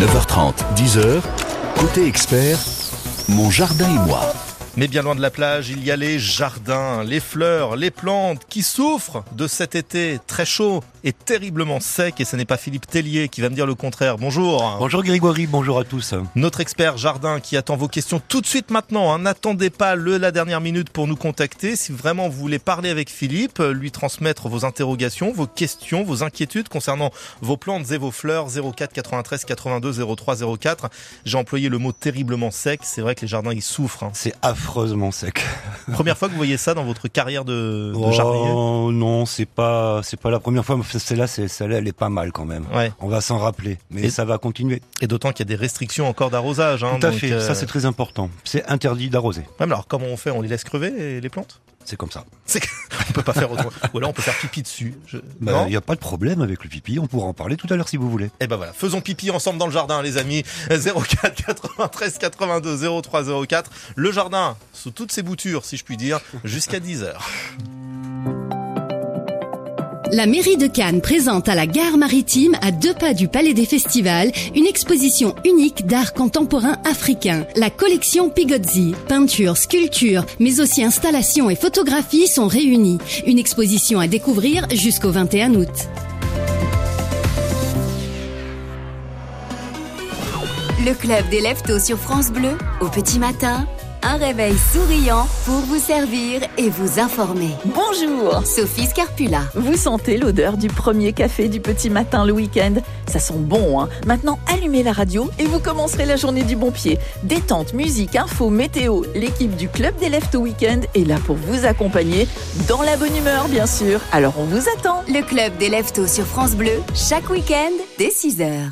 9h30, 10h, côté expert, mon jardin et moi. Mais bien loin de la plage, il y a les jardins, les fleurs, les plantes qui souffrent de cet été très chaud et terriblement sec. Et ce n'est pas Philippe Tellier qui va me dire le contraire. Bonjour. Bonjour Grégory, bonjour à tous. Notre expert jardin qui attend vos questions tout de suite maintenant. Hein. N'attendez pas le, la dernière minute pour nous contacter. Si vraiment vous voulez parler avec Philippe, lui transmettre vos interrogations, vos questions, vos inquiétudes concernant vos plantes et vos fleurs, 04 93 82 03 04. J'ai employé le mot terriblement sec. C'est vrai que les jardins, ils souffrent. Hein. C'est affreusement sec. Première fois que vous voyez ça dans votre carrière de, de oh, jardinier? Non, c'est pas, c'est pas la première fois. Celle-là, celle-là, elle est pas mal quand même. Ouais. On va s'en rappeler, mais Et- ça va continuer. Et d'autant qu'il y a des restrictions encore d'arrosage. Hein, Tout à donc, fait. euh, Ça, c'est très important. C'est interdit d'arroser. ouais, alors, comment on fait? On les laisse crever les- plantes? C'est comme ça. On peut pas faire autrement. Ou alors on peut faire pipi dessus. Je- Bah, Il n'y a pas de problème avec le pipi. On pourra en parler tout à l'heure si vous voulez. Eh ben voilà, faisons pipi ensemble dans le jardin, les amis. 04 93 82 03 04. Le jardin, sous toutes ses boutures, si je puis dire, jusqu'à 10 heures. La mairie de Cannes présente à la gare maritime, à deux pas du Palais des Festivals, une exposition unique d'art contemporain africain. La collection Pigozzi, peinture, sculpture, mais aussi installations et photographies sont réunies. Une exposition à découvrir jusqu'au 21 août. Le club des leftos sur France Bleu, au petit matin, un réveil souriant pour vous servir et vous informer. Bonjour Sophie Scarpula. Vous sentez l'odeur du premier café du petit matin le week-end Ça sent bon, hein Maintenant, allumez la radio et vous commencerez la journée du bon pied. Détente, musique, info, météo. L'équipe du Club des Leftos Week-end est là pour vous accompagner dans la bonne humeur, bien sûr. Alors, on vous attend Le club des leftos sur France Bleu, chaque week-end dès 6h.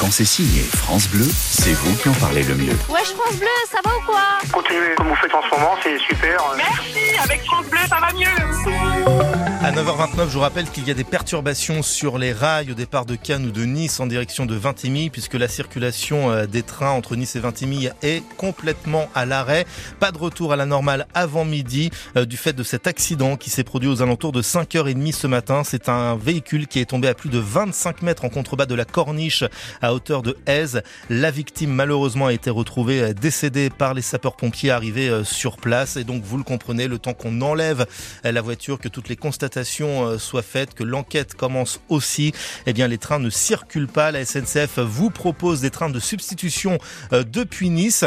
Quand c'est signé France Bleu, c'est vous qui en parlez le mieux. Wesh France Bleu, ça va ou quoi Continuez comme vous faites en ce moment, c'est super. Merci, avec France Bleu, ça va mieux À 9h29, je vous rappelle qu'il y a des perturbations sur les rails au départ de Cannes ou de Nice en direction de Vintimille, puisque la circulation euh, des trains entre Nice et Vintimille est complètement à l'arrêt. Pas de retour à la normale avant midi euh, du fait de cet accident qui s'est produit aux alentours de 5h30 ce matin. C'est un véhicule qui est tombé à plus de 25 mètres en contrebas de la corniche à hauteur de Aise. La victime malheureusement a été retrouvée euh, décédée par les sapeurs-pompiers arrivés sur place. Et donc vous le comprenez, le temps qu'on enlève la voiture, que toutes les constatations euh, soient faites, que l'enquête commence aussi, eh bien les trains ne circulent pas. La SNCF vous propose des trains de substitution euh, depuis Nice.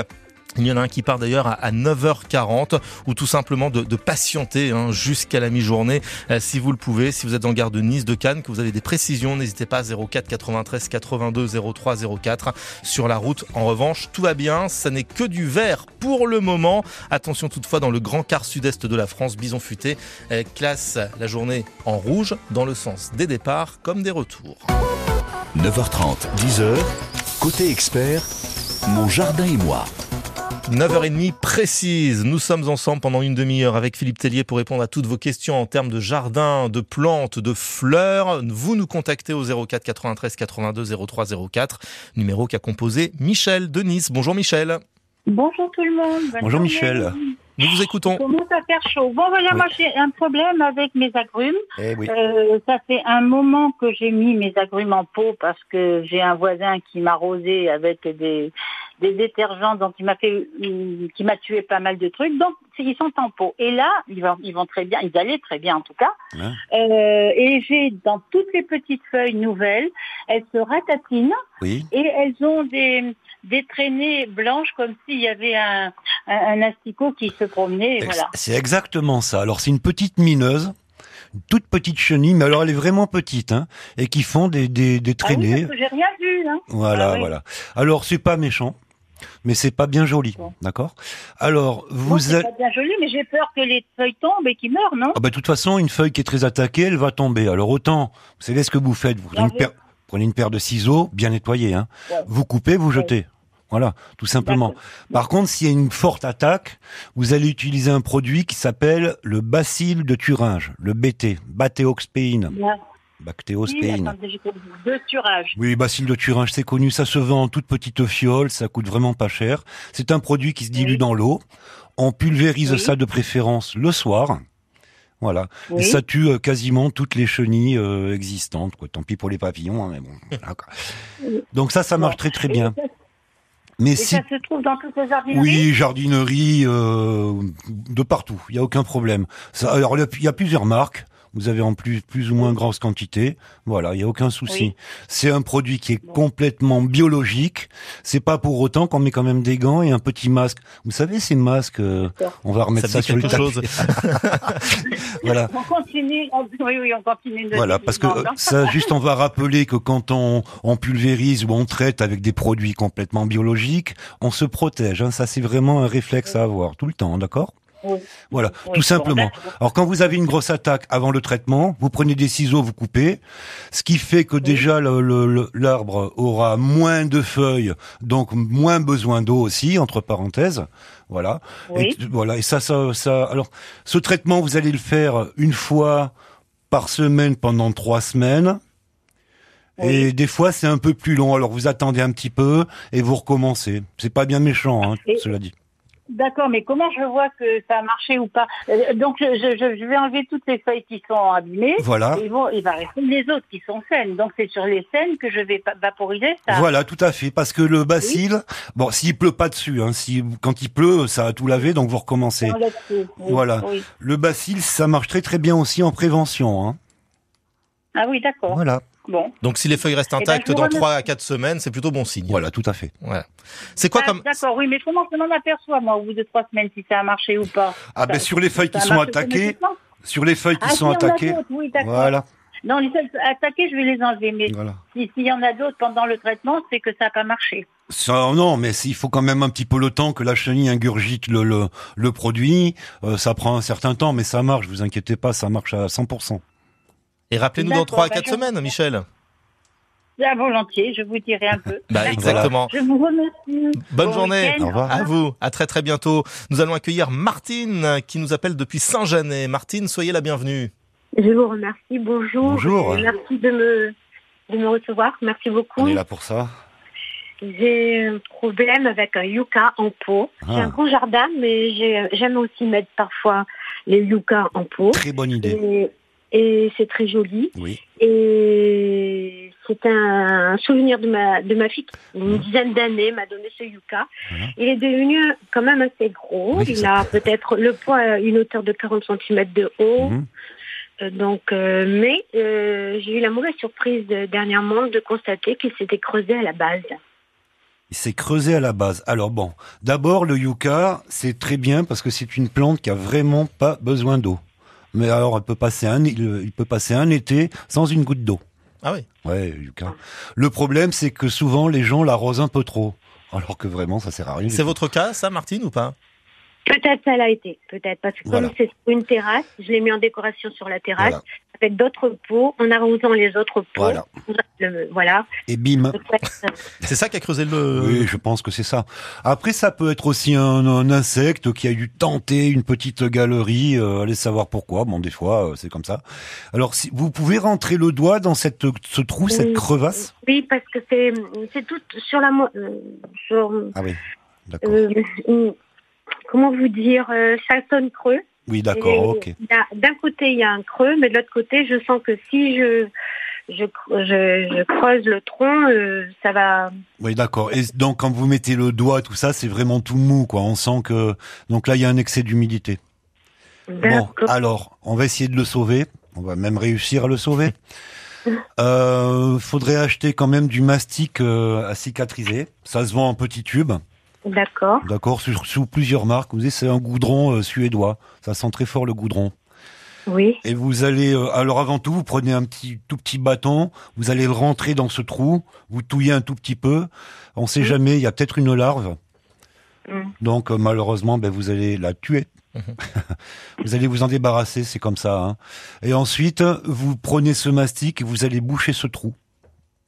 Il y en a un qui part d'ailleurs à- à 9h40 ou tout simplement de, de patienter hein, jusqu'à la mi-journée euh, si vous le pouvez. Si vous êtes en gare de Nice, de Cannes, que vous avez des précisions, n'hésitez pas 04 93 82 03 04 sur la route. En revanche, tout va bien, ça n'est que du vert pour le moment. Attention toutefois dans le grand quart sud-est de la France, Bison Futé euh, classe la journée en rouge dans le sens des départs comme des retours. 9h30, 10h, côté expert, mon jardin et moi. 9h30 précise. Nous sommes ensemble pendant une demi-heure avec Philippe Tellier pour répondre à toutes vos questions en termes de jardin, de plantes, de fleurs. Vous nous contactez au 04 93 82 03 04, numéro qu'a composé Michel de Nice. Bonjour Michel. Bonjour tout le monde. Bonne Bonjour, journée. Michel. Nous vous écoutons. Il commence à faire chaud. Bon voilà, Oui. moi j'ai un problème avec mes agrumes. Eh oui. Euh, ça fait un moment que j'ai mis mes agrumes en pot parce que j'ai un voisin qui m'a arrosé avec des, des détergents, donc il m'a fait, euh, qui m'a tué pas mal de trucs. Donc ils sont en pot. Et là, ils vont, ils vont très bien, ils allaient très bien en tout cas. Ouais. Euh, et j'ai dans toutes les petites feuilles nouvelles, elles se ratatinent Oui. et elles ont des, des traînées blanches comme s'il y avait un, un, un asticot qui se promenait. Et voilà. C'est exactement ça. Alors c'est une petite mineuse, une toute petite chenille, mais alors elle est vraiment petite, hein, et qui font des, des, des Ah oui, traînées. j'ai rien vu. Hein. Voilà, Ah oui. voilà. Alors c'est pas méchant, mais c'est pas bien joli, Bon. d'accord? Alors vous c'est pas bien joli, mais j'ai peur que les feuilles tombent et qu'ils meurent, non? Ah bah de toute façon, une feuille qui est très attaquée, elle va tomber. Alors autant, vous savez ce que vous faites, vous prenez une, paire, prenez une paire de ciseaux, bien nettoyés, hein. Ouais. Vous coupez, vous jetez. Voilà, tout simplement. Par contre, s'il y a une forte attaque, vous allez utiliser un produit qui s'appelle le bacille de Thuringe, le BT, Bactéoxpéine. Bactéospéine. Deux turages. Oui, bacille de Thuringe, c'est connu, ça se vend en toute petite fiole, ça coûte vraiment pas cher. C'est un produit qui se dilue Oui. dans l'eau. On pulvérise Oui. ça de préférence le soir. Voilà. Oui. Et ça tue euh, quasiment toutes les chenilles euh, existantes. Quoi. Tant pis pour les papillons, hein, mais bon. voilà, quoi. Donc ça, ça marche très très bien. Mais Et si ça se trouve dans toutes les jardineries oui, jardinerie euh, de partout, il y a aucun problème. Ça, alors il y a plusieurs marques. Vous avez en plus plus ou moins grosse quantité. Voilà, il y a aucun souci. Oui. C'est un produit qui est complètement biologique. C'est pas pour autant qu'on met quand même des gants et un petit masque. Vous savez ces masques, euh, on va remettre Ça sur le tapis. chose. voilà. On continue, on- oui, oui, on continue. de Voilà, parce que euh, ça, juste, on va rappeler que quand on, on pulvérise ou on traite avec des produits complètement biologiques, on se protège. Hein, ça, c'est vraiment un réflexe à avoir tout le temps, d'accord? Oui. Voilà, Oui, tout simplement. Alors, quand vous avez une grosse attaque avant le traitement, vous prenez des ciseaux, vous coupez, ce qui fait que déjà l'arbre aura moins de feuilles, donc moins besoin d'eau aussi, entre parenthèses. Voilà. Et, voilà. Et ça, ça, ça. Alors, ce traitement, vous allez le faire une fois par semaine pendant trois semaines. Et Oui. des fois, c'est un peu plus long. Alors, vous attendez un petit peu et vous recommencez. C'est pas bien méchant, hein, cela dit. D'accord, mais comment je vois que ça a marché ou pas Euh, Donc, je, je- je vais enlever toutes les feuilles qui sont abîmées. Voilà. Et bon, il va rester les autres qui sont saines. Donc, c'est sur les saines que je vais vaporiser ça. Voilà, tout à fait. Parce que le bacille, bon, s'il pleut pas dessus, hein, si quand il pleut, ça a tout lavé, donc vous recommencez. Oui, Voilà. oui. Le bacille, ça marche très très bien aussi en prévention. Hein. Ah oui, d'accord. Voilà. Bon. Donc si les feuilles restent ben, intactes dans remercie. 3 à 4 semaines, c'est plutôt bon signe. Voilà, tout à fait. Ouais. C'est quoi Ah, comme D'accord, oui, mais comment je m'en aperçois, moi, au bout de trois semaines, si ça a marché ou pas Ah ben sur les feuilles qui ça a sont attaquées, sur les feuilles qui Ah, sont en attaquées, oui, voilà, Non, les feuilles attaquées, je vais les enlever. Mais voilà. si- s'il y en a d'autres pendant le traitement, c'est que ça n'a pas marché. Ça, non, mais il faut quand même un petit peu le temps que la chenille ingurgite le, le, le produit. Euh, ça prend un certain temps, mais ça marche. Vous inquiétez pas, ça marche à 100%. Et rappelez-nous dans D'accord, 3 à bah, 4 je- semaines, Michel. Bien volontiers, je vous dirai un peu. Bah exactement. Je vous remercie. Bonne Bon journée. Au revoir. À vous. À très très bientôt. Nous allons accueillir Martine qui nous appelle depuis Saint-Janet. Martine, soyez la bienvenue. Je vous remercie. Bonjour. Bonjour. Merci de me, de me recevoir. Merci beaucoup. On est là pour ça. J'ai un problème avec un yucca en pot. J'ai Ah. un grand jardin, mais j'ai- j'aime aussi mettre parfois les yuccas en pot. Très bonne idée. Et, et c'est très joli. Oui. Et c'est un souvenir de ma, de ma fille qui, une dizaine d'années, m'a donné ce yucca. Il est devenu quand même assez gros. Oui, Il a peut-être le poids à une hauteur de 40 cm de haut. Mhm. Euh, Donc, euh, mais euh, j'ai eu la mauvaise surprise de- dernièrement de constater qu'il s'était creusé à la base. Il s'est creusé à la base. Alors bon, d'abord le yucca, c'est très bien parce que c'est une plante qui a vraiment pas besoin d'eau. Mais alors, elle peut passer un, il, peut passer un été sans une goutte d'eau. Ah oui. Ouais, yucca. Le problème, c'est que souvent les gens l'arrosent un peu trop, alors que vraiment, ça sert à rien. C'est votre cas, ça, Martine, ou pas? Peut-être ça l'a été, peut-être parce que Voilà. comme c'est une terrasse, je l'ai mis en décoration sur la terrasse Voilà. Avec d'autres pots, en arrosant les autres pots. Voilà. Le- voilà. Et bim. C'est ça qui a creusé le. Oui, je pense que c'est ça. Après, ça peut être aussi un, un insecte qui a dû tenter une petite galerie. Euh, allez savoir pourquoi. Bon, des fois, euh, c'est comme ça. Alors, si vous pouvez rentrer le doigt dans cette ce trou, cette crevasse. Oui, parce que c'est c'est tout sur la mo- euh, sur Ah oui, d'accord. euh, comment vous dire euh, ça sonne creux. Oui, d'accord. Ok. D'un côté il y a un creux, mais de l'autre côté je sens que si je je, je, je creuse le tronc, euh, ça va. Oui, d'accord. Et donc, quand vous mettez le doigt, tout ça, c'est vraiment tout mou, quoi. On sent que donc là, il y a un excès d'humidité. Bon, alors, on va essayer de le sauver. On va même réussir à le sauver. Euh, faudrait acheter quand même du mastic euh, à cicatriser. Ça se vend en petits tubes, D'accord. d'accord, sous, sous plusieurs marques. Vous savez, c'est un goudron euh, suédois. Ça sent très fort le goudron. Oui. Et vous allez, euh, alors avant tout, vous prenez un petit, tout petit bâton, vous allez le rentrer dans ce trou, vous touillez un tout petit peu. On sait jamais, il y a peut-être une larve. Mm. Donc euh, malheureusement, ben, vous allez la tuer. vous allez vous en débarrasser, c'est comme ça. hein. Et ensuite, vous prenez ce mastic et vous allez boucher ce trou.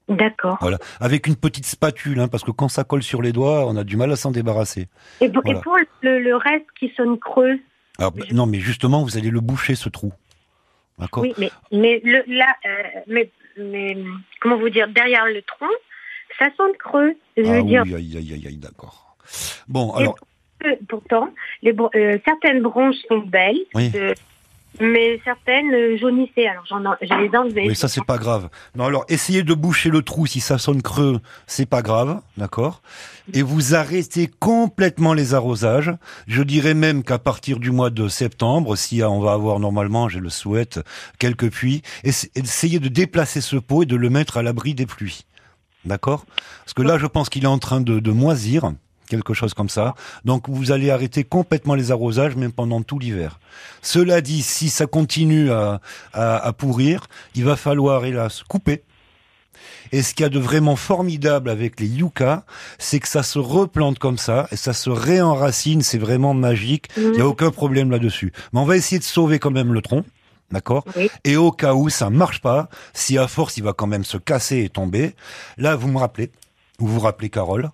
D'accord. Voilà, avec une petite spatule, hein, parce que quand ça colle sur les doigts, on a du mal à s'en débarrasser. Et pour, et Voilà. pour le, le reste qui sonne creux, Alors non, mais justement, vous allez le boucher ce trou. D'accord. oui, mais mais le là, euh, mais mais comment vous dire derrière le tronc, ça sonne creux. Je Ah veux oui, dire, aïe, aïe, aïe, aïe, d'accord. Bon, alors, euh, pourtant, les euh, certaines branches sont belles. Oui. Mais certaines euh, jaunissaient. Alors j'en ai- je les enlevées. Oui, ça c'est pas grave. Non, alors essayez de boucher le trou si ça sonne creux, c'est pas grave, d'accord? Et vous arrêtez complètement les arrosages. Je dirais même qu'à partir du mois de septembre, si on va avoir normalement, je le souhaite, quelques pluies, essa- essayez de déplacer ce pot et de le mettre à l'abri des pluies. D'accord? Parce que là, je pense qu'il est en train de, de moisir, quelque chose comme ça. Donc, vous allez arrêter complètement les arrosages, même pendant tout l'hiver. Cela dit, si ça continue à, à, à pourrir, il va falloir, hélas, couper. Et ce qu'il y a de vraiment formidable avec les yuccas, c'est que ça se replante comme ça et ça se réenracine. C'est vraiment magique. Il n'y a aucun problème là-dessus. Mais on va essayer de sauver quand même le tronc. D'accord? Et au cas où ça marche pas, si à force il va quand même se casser et tomber, là vous me rappelez, vous vous rappelez Carole,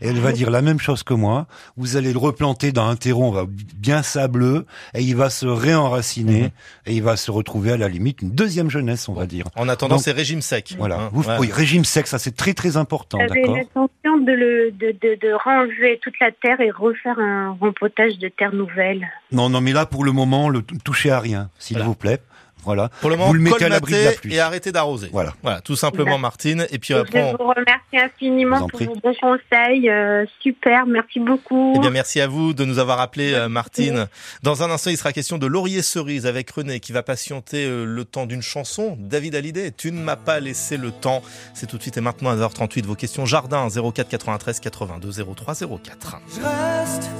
et elle va dire la même chose que moi. Vous allez le replanter dans un terreau on va bien sableux et il va se réenraciner et il va se retrouver à la limite une deuxième jeunesse, on va dire. En attendant, c'est régime sec. Voilà. Hein, Vous- ouais. Oui, régime sec, ça c'est très très important, J'avais l'intention de, le, de, de, de ranger toute la terre et refaire un rempotage de terre nouvelle. Non, non, mais là pour le moment, le touchez à rien, s'il vous plaît. Voilà. Pour le moment, vous le mettez à l'abri de la pluie. et arrêtez d'arroser. Voilà. Voilà, tout simplement, D'accord. Martine. Et puis Je après, on- vous remercie infiniment Je vous pour prie. vos bons conseils. euh, super, merci beaucoup. Eh bien, merci à vous de nous avoir appelé, euh, Martine. Dans un instant, il sera question de laurier cerise avec René qui va patienter euh, le temps d'une chanson. David Hallyday, tu ne m'as pas laissé le temps. C'est tout de suite et maintenant à 9h38. Vos questions jardin 04 93 82 03 04. Je reste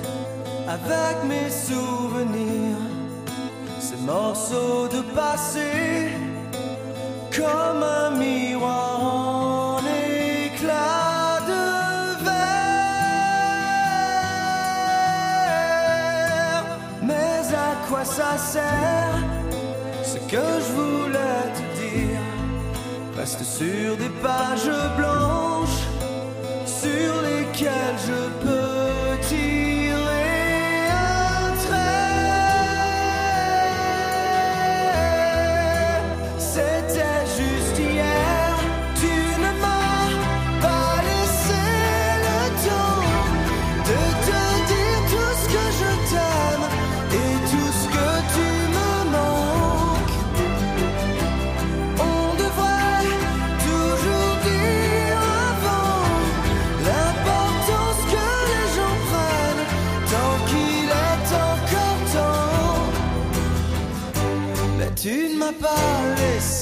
avec mes souvenirs, ces morceaux de passé, comme un miroir en éclat de verre. Mais à quoi ça sert Ce que je voulais te dire? Reste sur des pages blanches sur lesquels je peux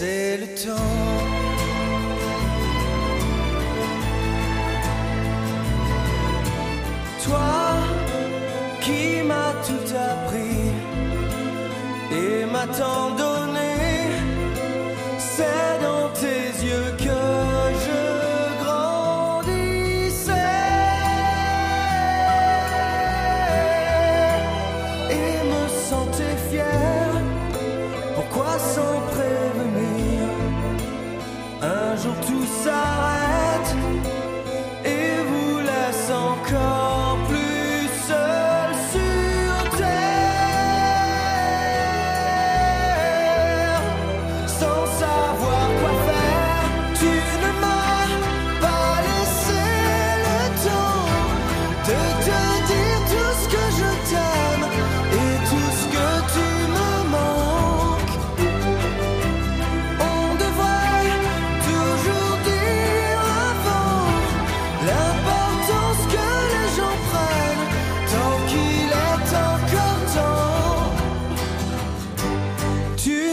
laissé le temps. Toi qui m'as tout appris et m'a tant donné. C'est dans tes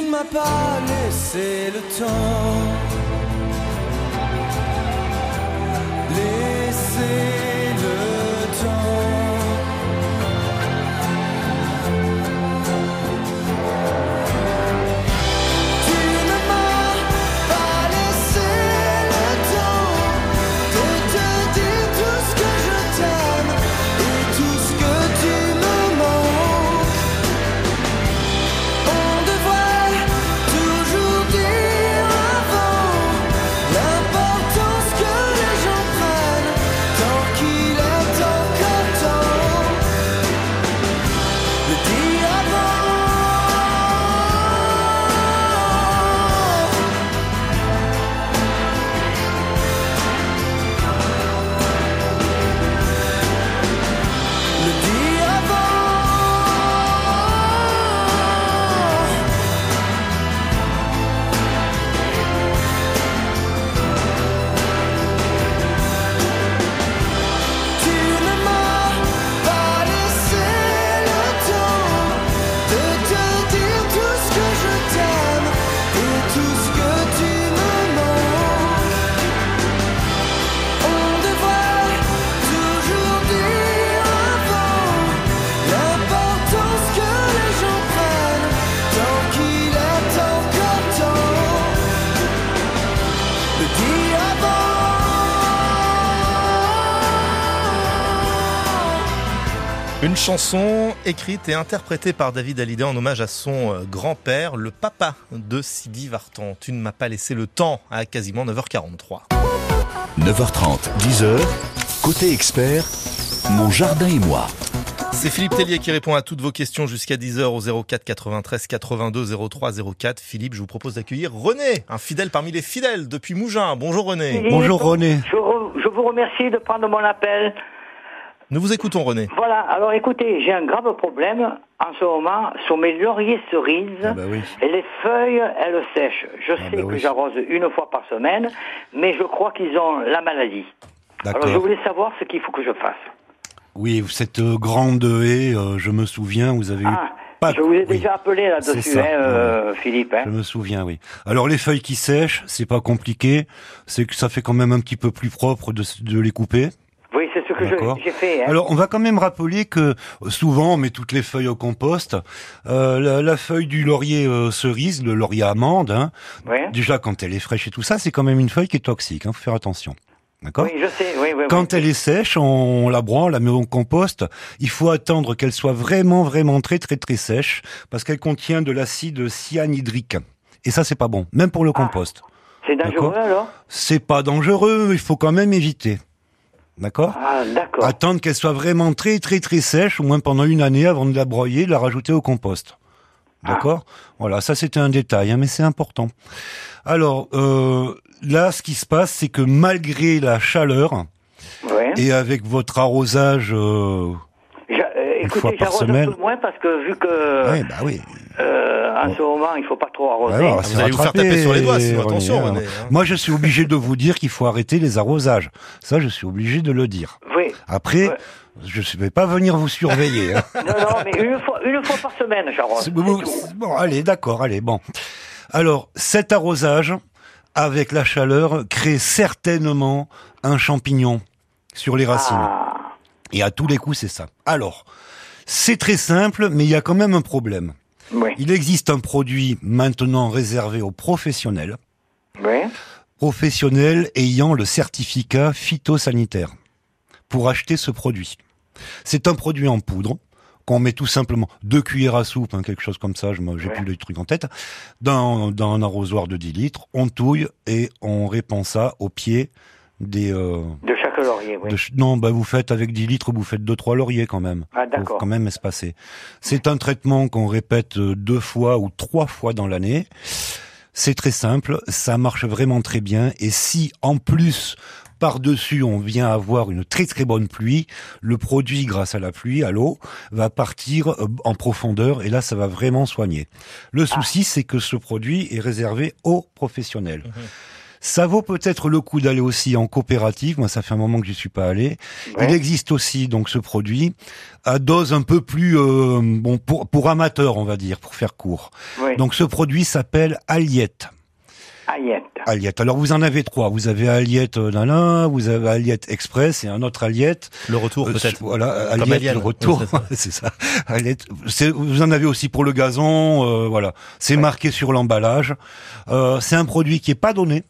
ne m'as pas laissé le temps. Laissez chanson écrite et interprétée par David Hallyday en hommage à son euh, grand-père, le papa de Sidi Vartan. Tu ne m'as pas laissé le temps à quasiment 9h43. 9h30, 10h, côté expert, mon jardin et moi. C'est Philippe Tellier qui répond à toutes vos questions jusqu'à 10h au 04 93 82 03 04. Philippe, je vous propose d'accueillir René, un fidèle parmi les fidèles depuis Mougins. Bonjour René. Bonjour René. Je, je vous remercie de prendre mon appel. Nous vous écoutons René. Voilà, alors écoutez, j'ai un grave problème en ce moment sur mes lauriers cerises. Ah bah oui. Et les feuilles, elles sèchent. Je sais bah que oui. j'arrose une fois par semaine, mais je crois qu'ils ont la maladie. Alors je voulais savoir ce qu'il faut que je fasse. Oui, cette euh, grande haie, euh, je me souviens, vous avez eu Ah, pas- je vous ai oui. déjà appelé là-dessus, hein, euh, Philippe. hein. Je me souviens, oui. Alors les feuilles qui sèchent, c'est pas compliqué, c'est que ça fait quand même un petit peu plus propre de, de les couper. Oui, c'est ce que j'ai fait. hein. Alors on va quand même rappeler que euh, souvent on met toutes les feuilles au compost. Euh, la, la feuille du laurier euh, cerise, le laurier amande, hein, Ouais. déjà quand elle est fraîche et tout ça, c'est quand même une feuille qui est toxique. Hein, faut faire attention. D'accord Oui, je sais, oui, oui. Quand elle est sèche, on la broie, on la met au compost. Il faut attendre qu'elle soit vraiment, vraiment très, très, très sèche, parce qu'elle contient de l'acide cyanhydrique. Et ça, c'est pas bon, même pour le compost. C'est dangereux alors? C'est pas dangereux, il faut quand même éviter. D'accord Ah, d'accord. Attendre qu'elle soit vraiment très, très, très sèche, au moins pendant une année, avant de la broyer, de la rajouter au compost. D'accord Voilà, ça c'était un détail, hein, mais c'est important. Alors, euh, là, ce qui se passe, c'est que malgré la chaleur, Ouais. et avec votre arrosage, euh, J'a- euh, Une fois écoutez, par j'arrose un semaine. peu moins parce que vu que ouais, bah oui. euh, en ce moment il faut pas trop arroser. Ouais, alors, c'est vous allez vous faire taper sur les doigts, sinon René, attention, hein. René, hein. Moi, je suis obligé de vous dire qu'il faut arrêter les arrosages. Ça, je suis obligé de le dire. Oui. Après, Ouais. je ne vais pas venir vous surveiller. hein. Non, non, mais une fois, une fois par semaine, j'arrose. Bon, allez, d'accord, allez, bon. Alors, cet arrosage, avec la chaleur, crée certainement un champignon sur les racines. Ah, Et à tous les coups, c'est ça. Alors, c'est très simple, mais il y a quand même un problème. oui, Il existe un produit maintenant réservé aux professionnels, oui. professionnels ayant le certificat phytosanitaire pour acheter ce produit. C'est un produit en poudre qu'on met tout simplement deux cuillères à soupe, hein, quelque chose comme ça, je j'ai Ouais. plus le truc en tête, dans, dans un arrosoir de 10 litres, on touille et on répand ça au pied des... euh, De chaque laurier, oui. de ch- non, bah vous faites avec 10 litres, vous faites deux trois lauriers quand même. Ah, d'accord. quand même espacer. C'est un traitement qu'on répète euh, deux fois ou trois fois dans l'année. C'est très simple, ça marche vraiment très bien. Et si en plus par-dessus on vient avoir une très très bonne pluie, le produit grâce à la pluie, à l'eau, va partir euh, en profondeur et là ça va vraiment soigner. Le souci c'est que ce produit est réservé aux professionnels. Ça vaut peut-être le coup d'aller aussi en coopérative. Moi, ça fait un moment que j'y suis pas allé. Ouais. Il existe aussi donc ce produit à dose un peu plus euh, bon pour pour amateurs, on va dire, pour faire court. Oui. Donc ce produit s'appelle Aliette. Aïette. Aliette. Alors vous en avez trois. Vous avez Aliette euh, Nana, vous avez Aliette Express et un autre Aliette. Le retour Euh, peut-être. Voilà, Aliette Alien. le retour. C'est ça. Aliette. Vous en avez aussi pour le gazon. euh, voilà. C'est marqué sur l'emballage. Euh, c'est un produit qui est pas donné.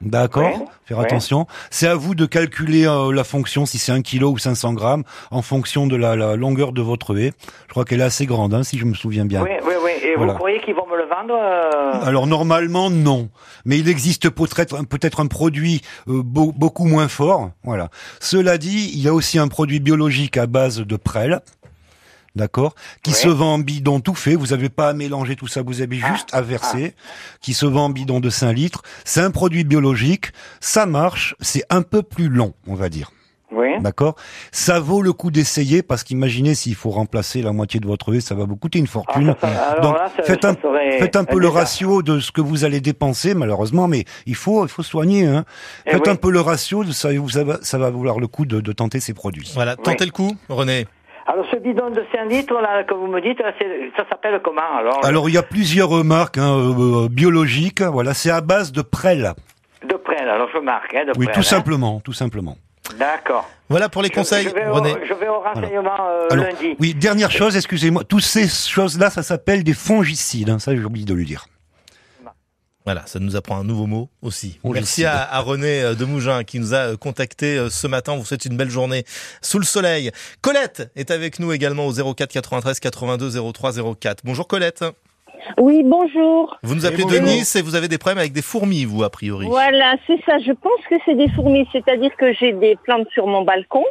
D'accord. Ouais, Faire ouais. attention. C'est à vous de calculer euh, la fonction, si c'est un kilo ou 500 grammes, en fonction de la, la longueur de votre haie. Je crois qu'elle est assez grande, hein, si je me souviens bien. Oui, oui, oui. Et Voilà. vous croyez qu'ils vont me le vendre euh, Alors normalement non, mais il existe peut-être un- peut-être un produit euh, beau- beaucoup moins fort. Voilà. Cela dit, il y a aussi un produit biologique à base de prêle, d'accord, qui Ouais. se vend en bidon tout fait. Vous n'avez pas à mélanger tout ça, vous avez juste à verser, qui se vend en bidon de 5 litres. C'est un produit biologique, ça marche, c'est un peu plus long, on va dire. Oui. D'accord Ça vaut le coup d'essayer parce qu'imaginez s'il faut remplacer la moitié de votre haie, ça va vous coûter une fortune. Ah, ça, ça- alors Donc là, ça- faites, ça un, serait faites un un peu le ratio de ce que vous allez dépenser malheureusement, mais il faut il faut soigner. Hein. Eh Faites oui. un peu le ratio, de ça, ça, va, ça va vouloir le coup de, de tenter ces produits. Voilà, tentez le coup, René. Alors ce bidon de 5 litres là que vous me dites, ça s'appelle comment alors Alors il y a plusieurs marques hein, euh, euh, biologiques. Voilà, c'est à base de prêle. De près, alors je marque, hein, de Oui, tout hein. simplement, tout simplement. D'accord. Voilà pour les Je- conseils, je vais, au, René. je vais au renseignement euh, Alors, lundi. oui, dernière chose, excusez-moi, toutes ces choses-là, ça s'appelle des fongicides. hein, ça, j'ai oublié de le dire. Voilà, ça nous apprend un nouveau mot aussi. On Merci à, à René euh, Demougin qui nous a euh, contacté euh, ce matin. Vous souhaite une belle journée sous le soleil. Colette est avec nous également au 04 93 82 03 04. Bonjour Colette. Oui, bonjour. Vous nous appelez de. Nice et vous avez des problèmes avec des fourmis, vous, a priori. Voilà, c'est ça. Je pense que c'est des fourmis, c'est-à-dire que j'ai des plantes sur mon balcon.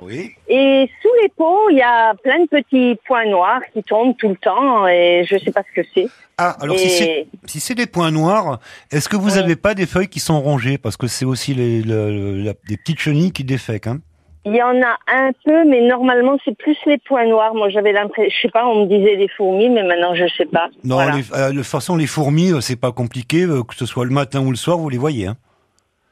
Et sous les pots, il y a plein de petits points noirs qui tombent tout le temps et je sais pas ce que c'est. Ah, alors si c'est si c'est des points noirs, est-ce que vous avez pas des feuilles qui sont rongées? Parce que c'est aussi les, le- la- des petites chenilles qui défèquent hein Il y en a un peu, mais normalement c'est plus les points noirs. Moi j'avais l'impression, je sais pas, on me disait des fourmis, mais maintenant je sais pas. Non, Voilà. les, euh, de toute façon les fourmis euh, c'est pas compliqué euh, que ce soit le matin ou le soir, vous les voyez hein.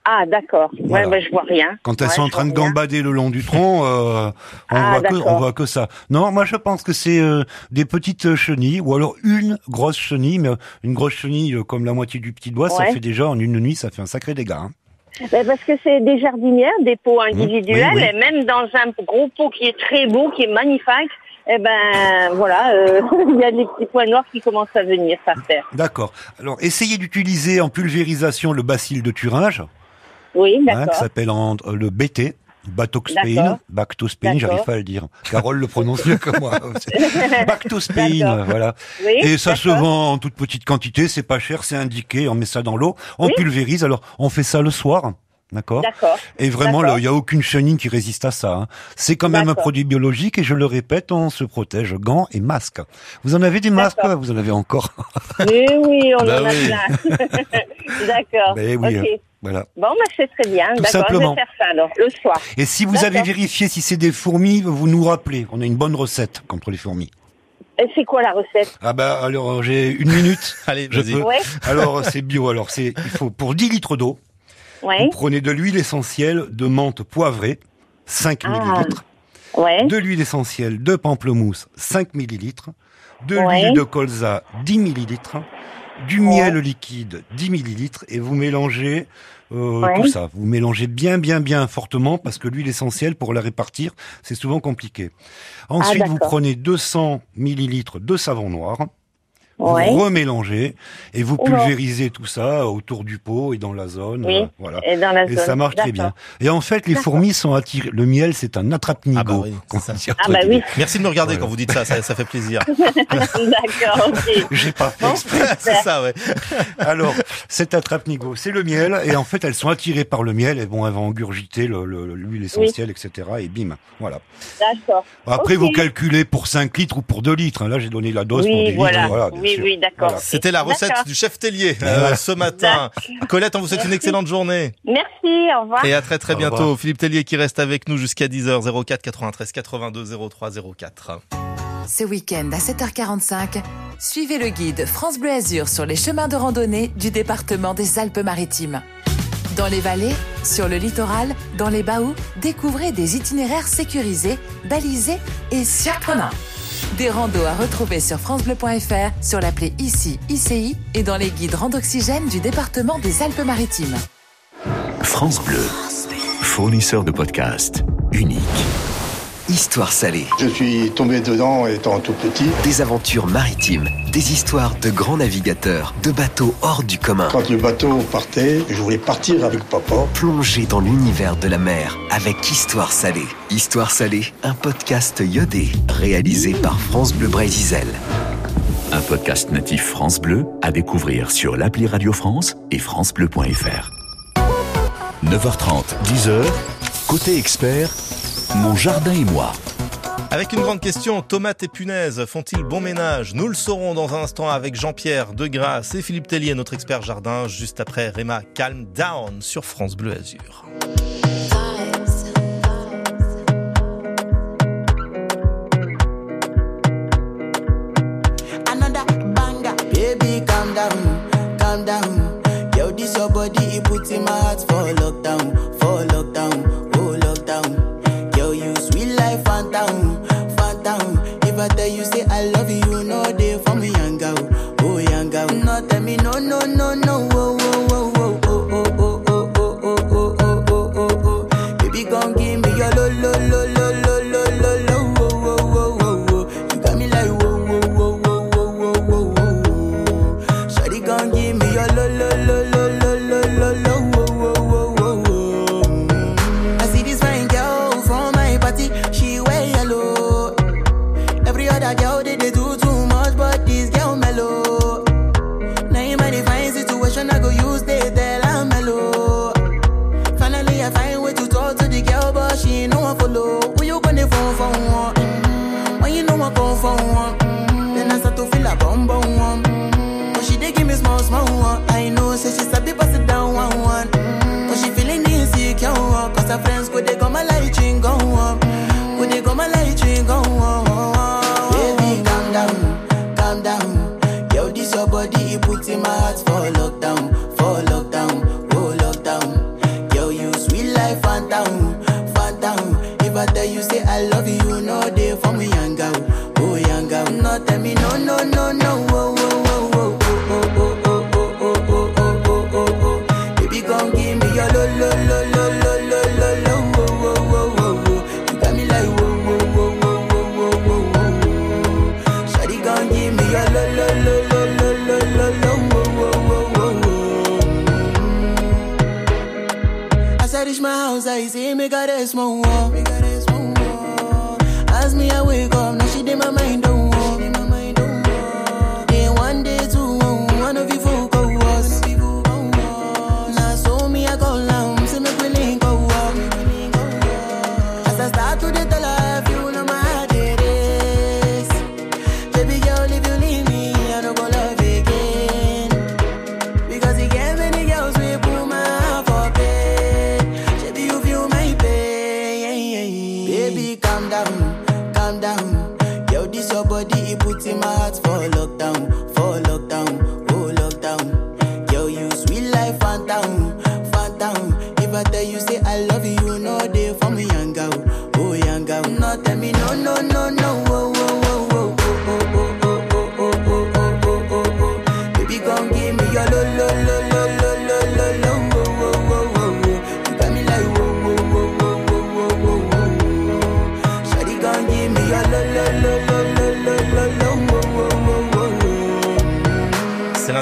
Ah d'accord. Voilà. Ouais, ben je vois rien. Quand elles Ouais, sont en train de rien. gambader le long du tronc, euh, on Ah, voit que d'accord. on voit que ça. Non, moi je pense que c'est euh, des petites chenilles ou alors une grosse chenille, mais une grosse chenille comme la moitié du petit doigt, ça fait déjà en une nuit, ça fait un sacré dégât. hein. Ben, parce que c'est des jardinières, des pots individuels, oui, oui. et même dans un gros pot qui est très beau, qui est magnifique, eh ben voilà, euh, il y a des petits points noirs qui commencent à venir par terre. D'accord. Alors essayez d'utiliser en pulvérisation le bacille de Thuringe. Oui, hein, d'accord. qui s'appelle le BT, Bactospéine. Bactospéine, j'arrive pas à le dire. Carole le prononce mieux que moi. Bactospéine, voilà. Oui, Et ça se vend en toute petite quantité, c'est pas cher, c'est indiqué, on met ça dans l'eau, on Oui. pulvérise, alors on fait ça le soir. D'accord. Et vraiment, il n'y a aucune chenille qui résiste à ça. hein. C'est quand même un produit biologique et je le répète, on se protège gants et masques. Vous en avez des masques Vous en avez encore? Oui, oui, on Bah en a plein. d'accord. Ben oui, Ok. Voilà. Bon, bah, c'est très bien. Tout D'accord, je simplement. vais faire ça alors, le soir. Et si vous avez vérifié si c'est des fourmis, vous nous rappelez. On a une bonne recette contre les fourmis. C'est quoi la recette? Ah bah alors j'ai une minute. Allez, je peux. Ouais. Alors c'est bio. Alors c'est il faut pour 10 litres d'eau, Ouais. vous prenez de l'huile essentielle de menthe poivrée, 5 Ah. millilitres. Ouais. De l'huile essentielle de pamplemousse, 5 millilitres. De Ouais. l'huile de colza, 10 millilitres. Du miel liquide, 10 millilitres. Et vous mélangez euh, Ouais. tout ça. Vous mélangez bien, bien, bien fortement parce que l'huile essentielle, pour la répartir, c'est souvent compliqué. Ensuite, vous Ah, prenez 200 millilitres de savon noir. Ouais. Vous remélangez et vous pulvérisez tout ça autour du pot et dans la zone. Oui, euh, voilà. et dans la Et zone. ça marche très bien. Et en fait, les fourmis sont attirées. Le miel, c'est un attrape-nigo. Ah bah oui, Ah bah oui. Merci de me regarder Voilà. quand vous dites ça, ça, ça fait plaisir. D'accord, ok. J'ai pas fait exprès. c'est ça, ouais. Alors, cet attrape-nigo, c'est le miel, et en fait, elles sont attirées par le miel, et bon, elles vont engurgiter le- le- l'huile essentielle, etc., et bim, voilà. D'accord. Après, vous calculez pour 5 litres ou pour 2 litres, hein. là, j'ai donné la dose pour Oui, des voilà. litres, voilà, oui, sûr. oui, d'accord. Voilà. C'était la recette du chef Tellier euh, ce matin. Colette, on vous souhaite une excellente journée. Merci, au revoir. Et à très très Au bientôt. revoir. Philippe Tellier qui reste avec nous jusqu'à 10h 04 93 82 03 04. Ce week-end à 7h45, suivez le guide France Bleu Azur sur les chemins de randonnée du département des Alpes-Maritimes. Dans les vallées, sur le littoral, dans les baous, découvrez des itinéraires sécurisés, balisés et surprenants. Des randos à retrouver sur FranceBleu.fr, sur l'appli ICI, ICI et dans les guides Randoxygène du département des Alpes-Maritimes. France Bleu, fournisseur de podcasts unique. Histoire salée. Je suis tombé dedans étant tout petit. Des aventures maritimes, des histoires de grands navigateurs, de bateaux hors du commun. Quand le bateau partait, je voulais partir avec papa. Plongez dans l'univers de la mer avec Histoire salée. Histoire salée, un podcast iodé réalisé par France Bleu Brésil. Un podcast natif France Bleu à découvrir sur l'appli Radio France et francebleu.fr. 9h30, 10h, côté expert, mon jardin et moi. Avec une grande question, tomates et punaises font-ils bon ménage? Nous le saurons dans un instant avec Jean-Pierre Degrasse et Philippe Tellier, notre expert jardin, juste après Réma Calm Down sur France Bleu Azur. For one. Mm, Then I start to feel a bum bum one. Mm, But she dey give me small small one. I know say she sabi pass it down one one. Mm, But she feeling insecure one. Cause her friends go they go my light ring go on. Go they go my light ring go on. Baby calm down, calm down. Yo this your body it put in my heart for lockdown, me I wake up, now she did my mind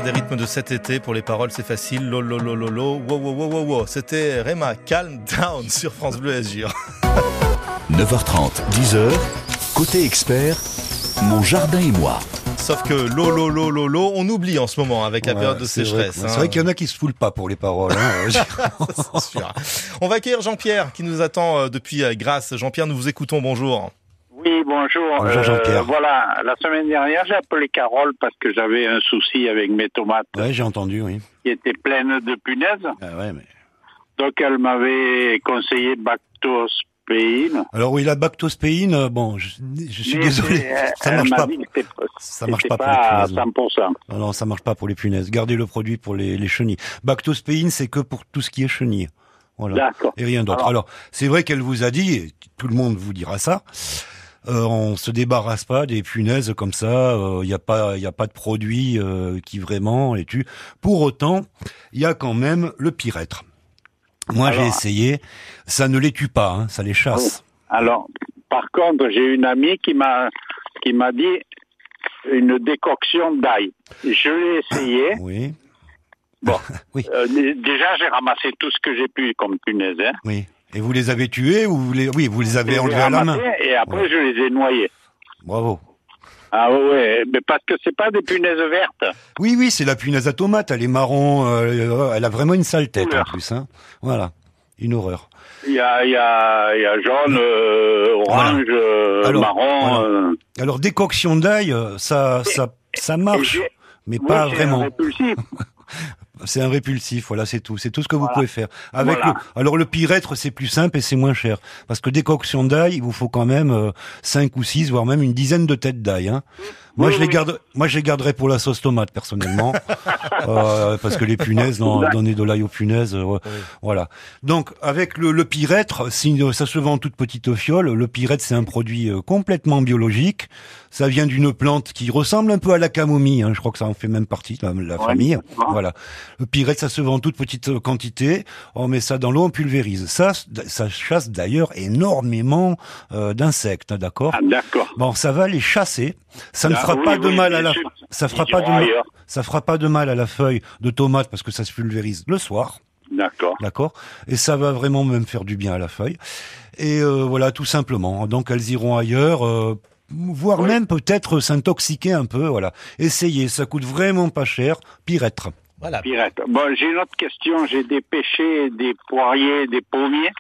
des rythmes de cet été. Pour les paroles, c'est facile. Lo, lo, lo, lo, lo. Wow, wow, wow, wow, wow. C'était Rema, Calm Down sur France Bleu Azur. 9h30, 10h, côté expert, mon jardin et moi. Sauf que lo, lo, lo, lo, lo, on oublie en ce moment avec la Ouais, période de c'est vrai sécheresse. hein. C'est vrai qu'il y en a qui se foulent pas pour les paroles. hein. Sûr. On va accueillir Jean-Pierre qui nous attend euh, depuis euh, Grasse. Jean-Pierre, nous vous écoutons. Bonjour. Oui, bonjour. Bonjour, Jean-Pierre. voilà, la semaine dernière, j'ai appelé Carole parce que j'avais un souci avec mes tomates ouais, j'ai entendu, oui. qui étaient pleines de punaises. Ah ouais, mais... Donc, elle m'avait conseillé Bactospéine. Alors oui, la bactospéine, euh, bon, je, je suis Mais désolé, elle- ça marche m'a pas. Ça marche pas pour les à punaises. 100%. Non, non, ça marche pas pour les punaises. Gardez le produit pour les, les chenilles. Bactospéine, c'est que pour tout ce qui est chenille. Voilà. D'accord. Et rien d'autre. Alors- Alors, c'est vrai qu'elle vous a dit, et tout le monde vous dira ça, euh, on se débarrasse pas des punaises comme ça. Il n'y a pas, il y a pas de produit euh, qui vraiment les tue. Pour autant, il y a quand même le pyrètre. Moi, j'ai essayé. Ça ne les tue pas, hein, ça les chasse. Alors, par contre, j'ai une amie qui m'a qui m'a dit une décoction d'ail. Je l'ai essayé. Oui. Bon, Euh, dé- déjà j'ai ramassé tout ce que j'ai pu comme punaise. Hein. Oui. Et vous les avez tués ou vous les, oui, vous les avez enlevés à la main? Et après, je les ai noyés. Bravo. Ah ouais, mais parce que c'est pas des punaises vertes. Oui, oui, c'est la punaise à tomate. Elle est marron. euh, elle a vraiment une sale tête en plus. Hein. Voilà, une horreur. Il y a, y a, y a jaune, euh, orange, euh, Alors, marron. voilà. Alors décoction d'ail, ça, ça, ça marche, mais pas Oui, vraiment. C'est un répulsif, voilà, c'est tout. C'est tout ce que vous pouvez faire. Avec Voilà. le, alors le pyrètre, c'est plus simple et c'est moins cher. Parce que décoction d'ail, il vous faut quand même euh, 5 ou 6, voire même une dizaine de têtes d'ail. Hein. Moi, Oui, je les oui. garde, moi, je les garderai pour la sauce tomate, personnellement. Euh, parce que les punaises, non, donner de l'ail aux punaises, euh, voilà. Donc, avec le, le pyrètre, si ça se vend en toute petite fiole, le pyrètre, c'est un produit euh, complètement biologique. Ça vient d'une plante qui ressemble un peu à la camomille. Hein. Je crois que ça en fait même partie, la, la Ouais, famille. Voilà. Le pyrètre, ça se vend en toute petite euh, quantité. On met ça dans l'eau, on pulvérise. Ça, ça chasse d'ailleurs énormément euh, d'insectes, hein, d'accord? Ah, d'accord. Bon, ça va les chasser. Ça ne fera oui, pas de oui, mal à la, ça fera pas de ça fera pas de mal à la feuille de tomate parce que ça se pulvérise le soir. D'accord. D'accord. Et ça va vraiment même faire du bien à la feuille. Et euh, voilà, tout simplement. Donc elles iront ailleurs, euh, voire même peut-être s'intoxiquer un peu. Voilà. Essayez, ça coûte vraiment pas cher. Pyrètre. Voilà. Pirate. Bon, j'ai une autre question. J'ai des pêchers, des poiriers, des pommiers.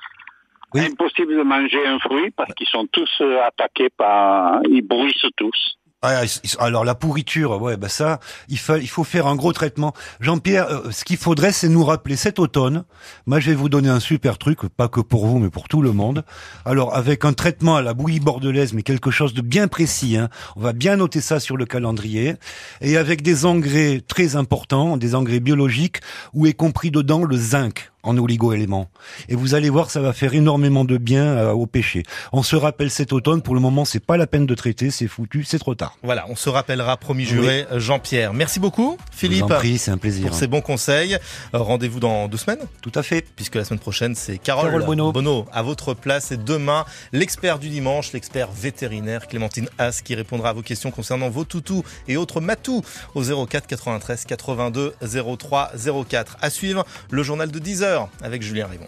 Impossible de manger un fruit parce qu'ils sont tous euh, attaqués par, ils bruissent tous. Ah, alors la pourriture, ouais, bah ça, il, faut, il faut faire un gros traitement. Jean-Pierre, euh, ce qu'il faudrait, c'est nous rappeler cet automne. Moi, je vais vous donner un super truc, pas que pour vous, mais pour tout le monde. Alors, avec un traitement à la bouillie bordelaise, mais quelque chose de bien précis. Hein. On va bien noter ça sur le calendrier. Et avec des engrais très importants, des engrais biologiques, où est compris dedans le zinc en oligo-éléments. Et vous allez voir, ça va faire énormément de bien euh, au pêcher. On se rappelle cet automne, pour le moment, c'est pas la peine de traiter, c'est foutu, c'est trop tard. Voilà, on se rappellera, promis juré, Jean-Pierre. Merci beaucoup, Philippe. c'est un plaisir. Pour ces bons conseils. Euh, Rendez-vous dans deux semaines. Tout à fait. Puisque la semaine prochaine, c'est Carole, Carole Bono. Bono à votre place. Et demain, l'expert du dimanche, l'expert vétérinaire Clémentine As, qui répondra à vos questions concernant vos toutous et autres matous au 04 93 82 03 04. À suivre, le journal de 10 avec Julien Rivon.